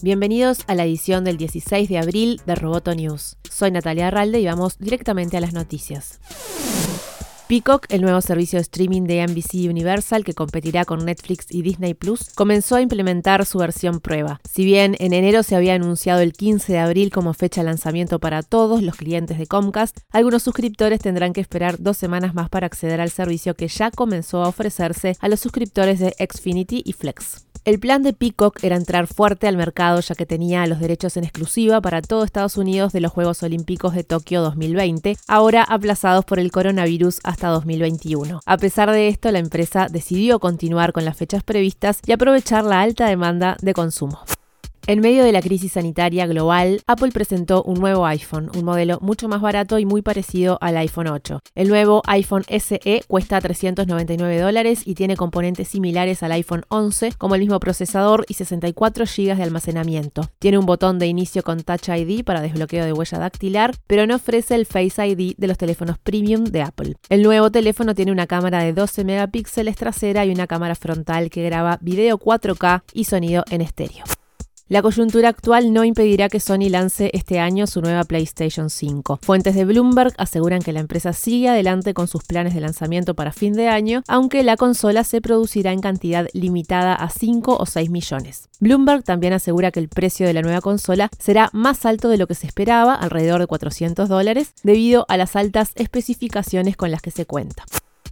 Bienvenidos a la edición del 16 de abril de Roboto News. Soy Natalia Arralde y vamos directamente a las noticias. Peacock, el nuevo servicio de streaming de NBC Universal que competirá con Netflix y Disney Plus, comenzó a implementar su versión prueba. Si bien en enero se había anunciado el 15 de abril como fecha de lanzamiento para todos los clientes de Comcast, algunos suscriptores tendrán que esperar dos semanas más para acceder al servicio que ya comenzó a ofrecerse a los suscriptores de Xfinity y Flex. El plan de Peacock era entrar fuerte al mercado ya que tenía los derechos en exclusiva para todo Estados Unidos de los Juegos Olímpicos de Tokio 2020, ahora aplazados por el coronavirus hasta 2021. A pesar de esto, la empresa decidió continuar con las fechas previstas y aprovechar la alta demanda de consumo. En medio de la crisis sanitaria global, Apple presentó un nuevo iPhone, un modelo mucho más barato y muy parecido al iPhone 8. El nuevo iPhone SE cuesta 399 dólares y tiene componentes similares al iPhone 11, como el mismo procesador y 64 GB de almacenamiento. Tiene un botón de inicio con Touch ID para desbloqueo de huella dactilar, pero no ofrece el Face ID de los teléfonos premium de Apple. El nuevo teléfono tiene una cámara de 12 megapíxeles trasera y una cámara frontal que graba video 4K y sonido en estéreo. La coyuntura actual no impedirá que Sony lance este año su nueva PlayStation 5. Fuentes de Bloomberg aseguran que la empresa sigue adelante con sus planes de lanzamiento para fin de año, aunque la consola se producirá en cantidad limitada a 5 o 6 millones. Bloomberg también asegura que el precio de la nueva consola será más alto de lo que se esperaba, alrededor de 400 dólares, debido a las altas especificaciones con las que se cuenta.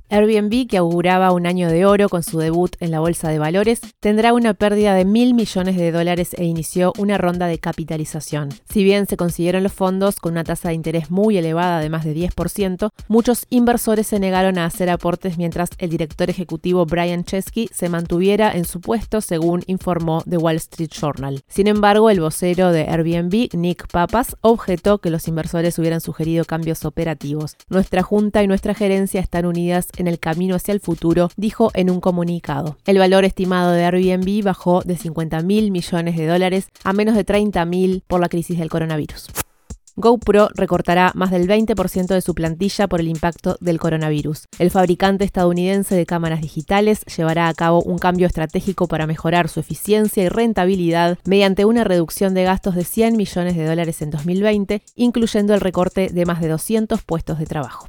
Airbnb, que auguraba un año de oro con su debut en la bolsa de valores, tendrá una pérdida de mil millones de dólares e inició una ronda de capitalización. Si bien se consiguieron los fondos con una tasa de interés muy elevada de más de 10%, muchos inversores se negaron a hacer aportes mientras el director ejecutivo Brian Chesky se mantuviera en su puesto, según informó The Wall Street Journal. Sin embargo, el vocero de Airbnb, Nick Papas, objetó que los inversores hubieran sugerido cambios operativos. Nuestra junta y nuestra gerencia están unidas en el camino hacia el futuro, dijo en un comunicado. El valor estimado de Airbnb bajó de 50 mil millones de dólares a menos de 30 mil por la crisis del coronavirus. GoPro recortará más del 20% de su plantilla por el impacto del coronavirus. El fabricante estadounidense de cámaras digitales llevará a cabo un cambio estratégico para mejorar su eficiencia y rentabilidad mediante una reducción de gastos de 100 millones de dólares en 2020, incluyendo el recorte de más de 200 puestos de trabajo.